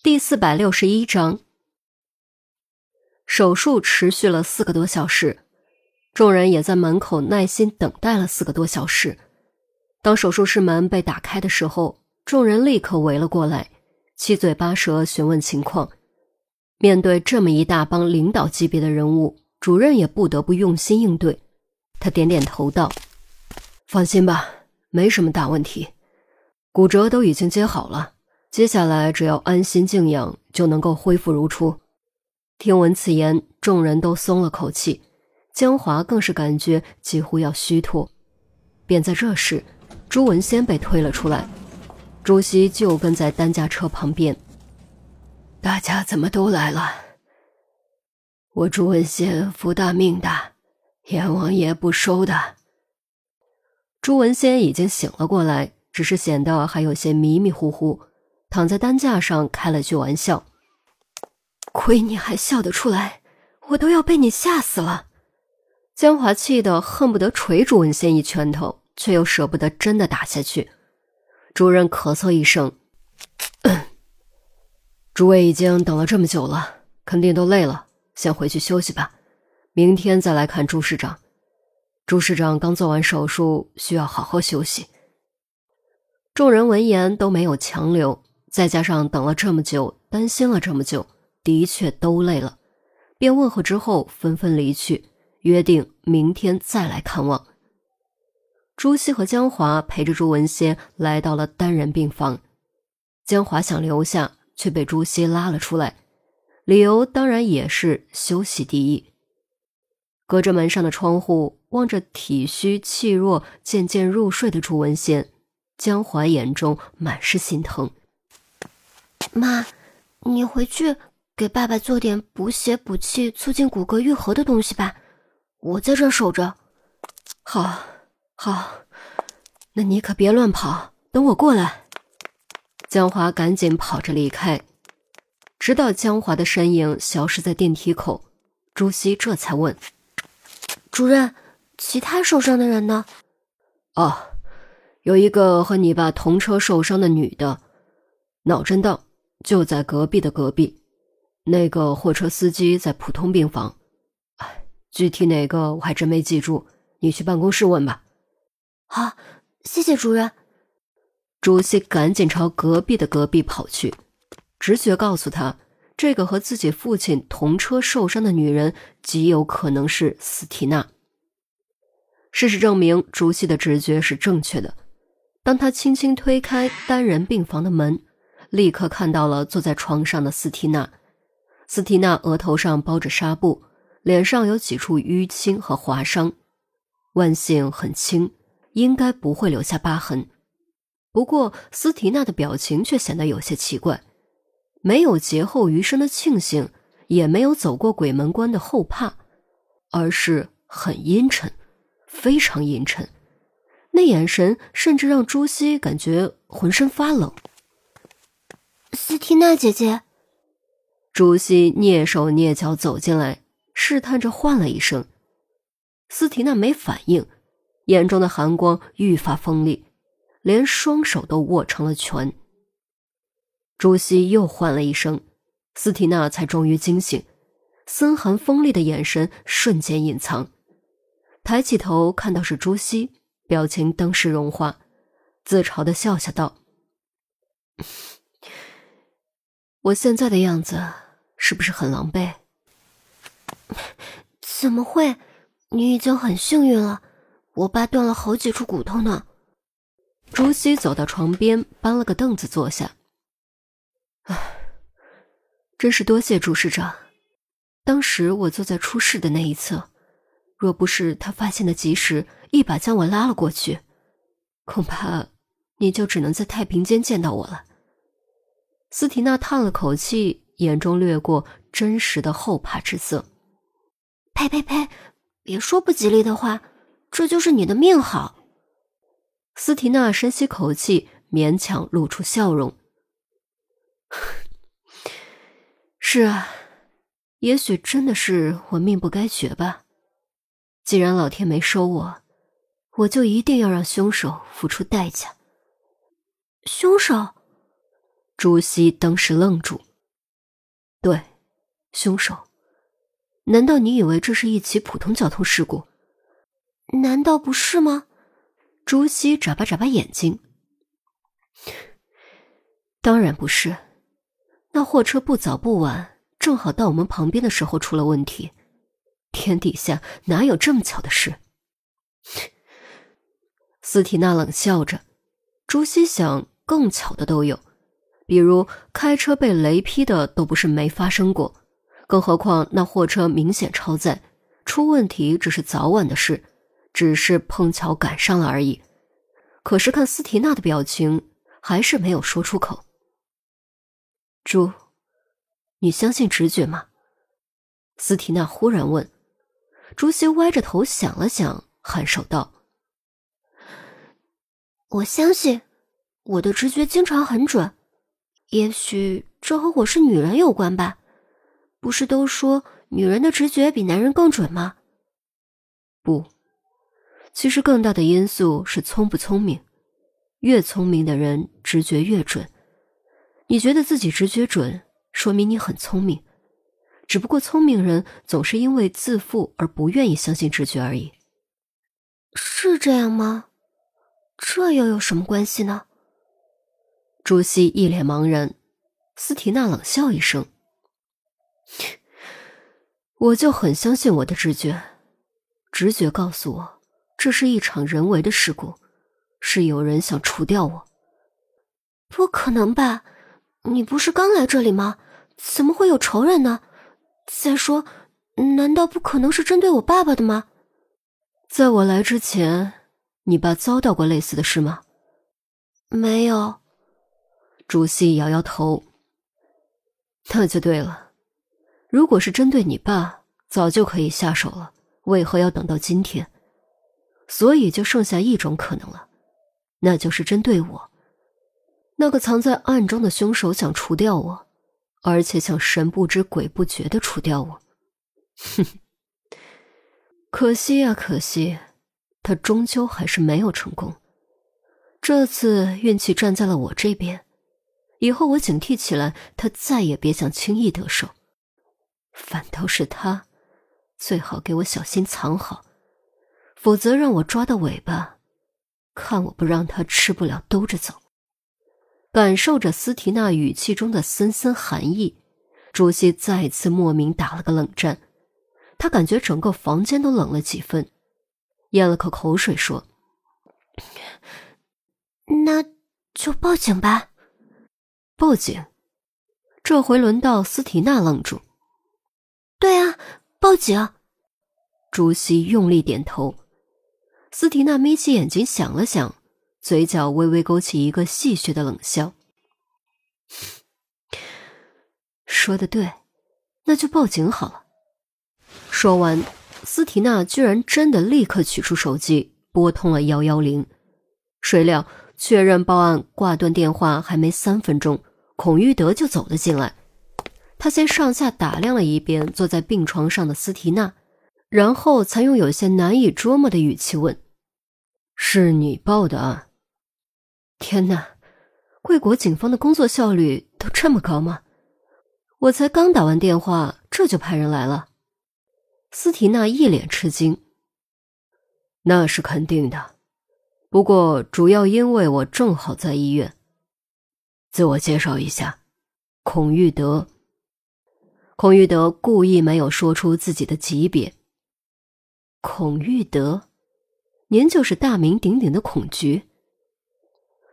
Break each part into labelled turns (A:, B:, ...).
A: 第四百六十一章，手术持续了四个多小时，众人也在门口耐心等待了四个多小时。当手术室门被打开的时候，众人立刻围了过来，七嘴八舌询问情况。面对这么一大帮领导级别的人物，主任也不得不用心应对。他点点头道：“放心吧，没什么大问题，骨折都已经接好了。”接下来只要安心静养，就能够恢复如初。听闻此言，众人都松了口气，江华更是感觉几乎要虚脱。便在这时，朱文先被推了出来，朱熹就跟在担架车旁边。
B: 大家怎么都来了？我朱文先福大命大，阎王爷不收的。
A: 朱文先已经醒了过来，只是显得还有些迷迷糊糊。躺在担架上开了句玩笑，
B: 亏你还笑得出来，我都要被你吓死了。
A: 江华气得恨不得捶朱文先一拳头，却又舍不得真的打下去。主任咳嗽一声：“诸位已经等了这么久了，肯定都累了，先回去休息吧。明天再来看朱市长。朱市长刚做完手术，需要好好休息。”众人闻言都没有强留。再加上等了这么久，担心了这么久，的确都累了，便问候之后纷纷离去，约定明天再来看望。朱熹和江华陪着朱文先来到了单人病房，江华想留下，却被朱熹拉了出来，理由当然也是休息第一。隔着门上的窗户，望着体虚气弱、渐渐入睡的朱文先，江华眼中满是心疼。
C: 妈，你回去给爸爸做点补血补气、促进骨骼愈合的东西吧，我在这守着。
B: 好，好，那你可别乱跑，等我过来。
A: 江华赶紧跑着离开，直到江华的身影消失在电梯口，朱熹这才问：“
C: 主任，其他受伤的人呢？”“
A: 哦，有一个和你爸同车受伤的女的，脑震荡。”就在隔壁的隔壁，那个货车司机在普通病房。哎，具体哪个我还真没记住，你去办公室问吧。
C: 好，谢谢主任。
A: 朱熹赶紧朝隔壁的隔壁跑去，直觉告诉他，这个和自己父亲同车受伤的女人极有可能是斯提娜。事实证明，朱熹的直觉是正确的。当他轻轻推开单人病房的门。立刻看到了坐在床上的斯缇娜，斯缇娜额头上包着纱布，脸上有几处淤青和划伤，万幸很轻，应该不会留下疤痕。不过斯缇娜的表情却显得有些奇怪，没有劫后余生的庆幸，也没有走过鬼门关的后怕，而是很阴沉，非常阴沉，那眼神甚至让朱熹感觉浑身发冷。
C: 斯缇娜姐姐，
A: 朱熹蹑手蹑脚走进来，试探着唤了一声。斯缇娜没反应，眼中的寒光愈发锋利，连双手都握成了拳。朱熹又唤了一声，斯缇娜才终于惊醒，森寒锋利的眼神瞬间隐藏，抬起头看到是朱熹，表情登时融化，自嘲的笑笑道。我现在的样子是不是很狼狈？
C: 怎么会？你已经很幸运了。我爸断了好几处骨头呢。
A: 朱熹走到床边，搬了个凳子坐下。唉，真是多谢朱市长。当时我坐在出事的那一侧，若不是他发现的及时，一把将我拉了过去，恐怕你就只能在太平间见到我了。斯提娜叹了口气，眼中掠过真实的后怕之色。
C: 呸呸呸！别说不吉利的话，这就是你的命好。
A: 斯提娜深吸口气，勉强露出笑容。是啊，也许真的是我命不该绝吧。既然老天没收我，我就一定要让凶手付出代价。
C: 凶手。
A: 朱熹当时愣住，对，凶手。难道你以为这是一起普通交通事故？
C: 难道不是吗？
A: 朱熹眨巴眨巴眼睛。当然不是，那货车不早不晚，正好到我们旁边的时候出了问题。天底下哪有这么巧的事？斯提娜冷笑着。朱熹想，更巧的都有，比如开车被雷劈的都不是没发生过，更何况那货车明显超载，出问题只是早晚的事，只是碰巧赶上了而已。可是看斯提娜的表情，还是没有说出口。朱，你相信直觉吗？斯提娜忽然问。朱熹歪着头想了想，颔首道：“
C: 我相信，我的直觉经常很准。也许这和我是女人有关吧？不是都说女人的直觉比男人更准吗？”
A: 不，其实更大的因素是聪不聪明。越聪明的人直觉越准。你觉得自己直觉准，说明你很聪明。只不过聪明人总是因为自负而不愿意相信直觉而已。
C: 是这样吗？这又有什么关系呢？
A: 朱熹一脸茫然。斯提娜冷笑一声：“我就很相信我的直觉，直觉告诉我，这是一场人为的事故，是有人想除掉我。
C: 不可能吧？你不是刚来这里吗？怎么会有仇人呢？”再说，难道不可能是针对我爸爸的吗？
A: 在我来之前，你爸遭到过类似的事吗？
C: 没有。
A: 朱熹摇摇头。那就对了，如果是针对你爸，早就可以下手了，为何要等到今天？所以就剩下一种可能了，那就是针对我。那个藏在暗中的凶手想除掉我。而且想神不知鬼不觉的除掉我，哼！可惜呀，可惜，他终究还是没有成功。这次运气站在了我这边，以后我警惕起来，他再也别想轻易得手。反倒是他，最好给我小心藏好，否则让我抓到尾巴，看我不让他吃不了兜着走。感受着斯提娜语气中的森森寒意，朱熹再次莫名打了个冷战。他感觉整个房间都冷了几分，咽了口口水说：“
C: 那就报警吧。”
A: 报警？这回轮到斯提娜愣住。
C: 对啊，报警。
A: 朱熹用力点头。斯提娜眯起眼睛想了想。嘴角微微勾起一个戏谑的冷笑。说的对，那就报警好了。说完，斯提娜居然真的立刻取出手机，拨通了幺幺零。谁料确认报案挂断电话还没三分钟，孔玉德就走了进来。他先上下打量了一遍坐在病床上的斯提娜，然后才用有些难以捉摸的语气问：“是你报的案？”天哪，贵国警方的工作效率都这么高吗？我才刚打完电话，这就派人来了。斯提娜一脸吃惊。那是肯定的，不过主要因为我正好在医院。自我介绍一下，孔玉德。孔玉德故意没有说出自己的级别。孔玉德，您就是大名鼎鼎的孔局。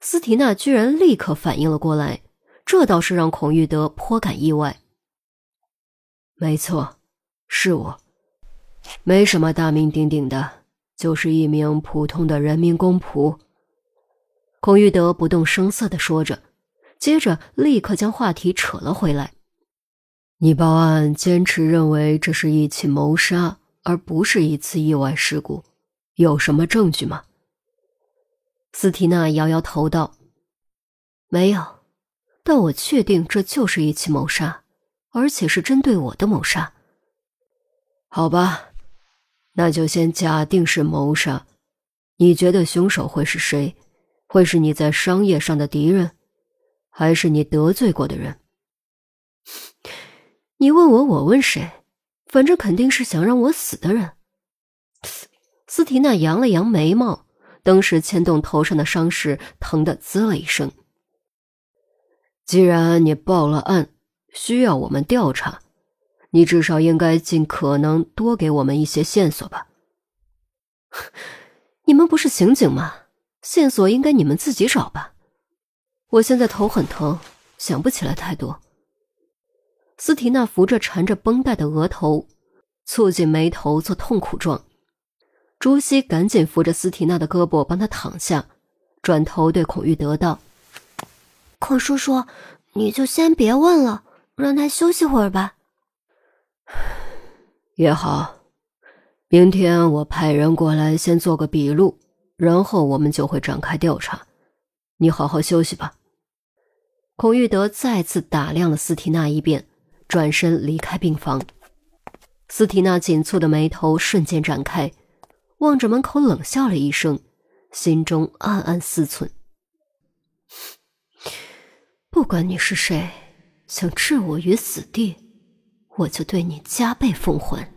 A: 斯提娜居然立刻反应了过来，这倒是让孔玉德颇感意外。没错，是我，没什么大名鼎鼎的，就是一名普通的人民公仆。孔玉德不动声色的说着，接着立刻将话题扯了回来：“你报案坚持认为这是一起谋杀，而不是一次意外事故，有什么证据吗？”斯提娜摇摇头道：“没有，但我确定这就是一起谋杀，而且是针对我的谋杀。好吧，那就先假定是谋杀。你觉得凶手会是谁？会是你在商业上的敌人，还是你得罪过的人？你问我，我问谁？反正肯定是想让我死的人。斯提娜扬了扬眉毛，当时牵动头上的伤势，疼得滋了一声。既然你报了案，需要我们调查，你至少应该尽可能多给我们一些线索吧。你们不是刑警吗？线索应该你们自己找吧。我现在头很疼，想不起来太多。斯提娜扶着缠着绷带的额头，蹙紧眉头做痛苦状。朱熹赶紧扶着斯提娜的胳膊，帮她躺下，转头对孔玉德道：“
C: 孔叔叔，你就先别问了，让他休息会儿吧。”
A: 也好，明天我派人过来先做个笔录，然后我们就会展开调查。你好好休息吧。孔玉德再次打量了斯提娜一遍。转身离开病房，斯提娜紧蹙的眉头瞬间展开，望着门口冷笑了一声，心中暗暗思忖：不管你是谁，想置我于死地，我就对你加倍奉还。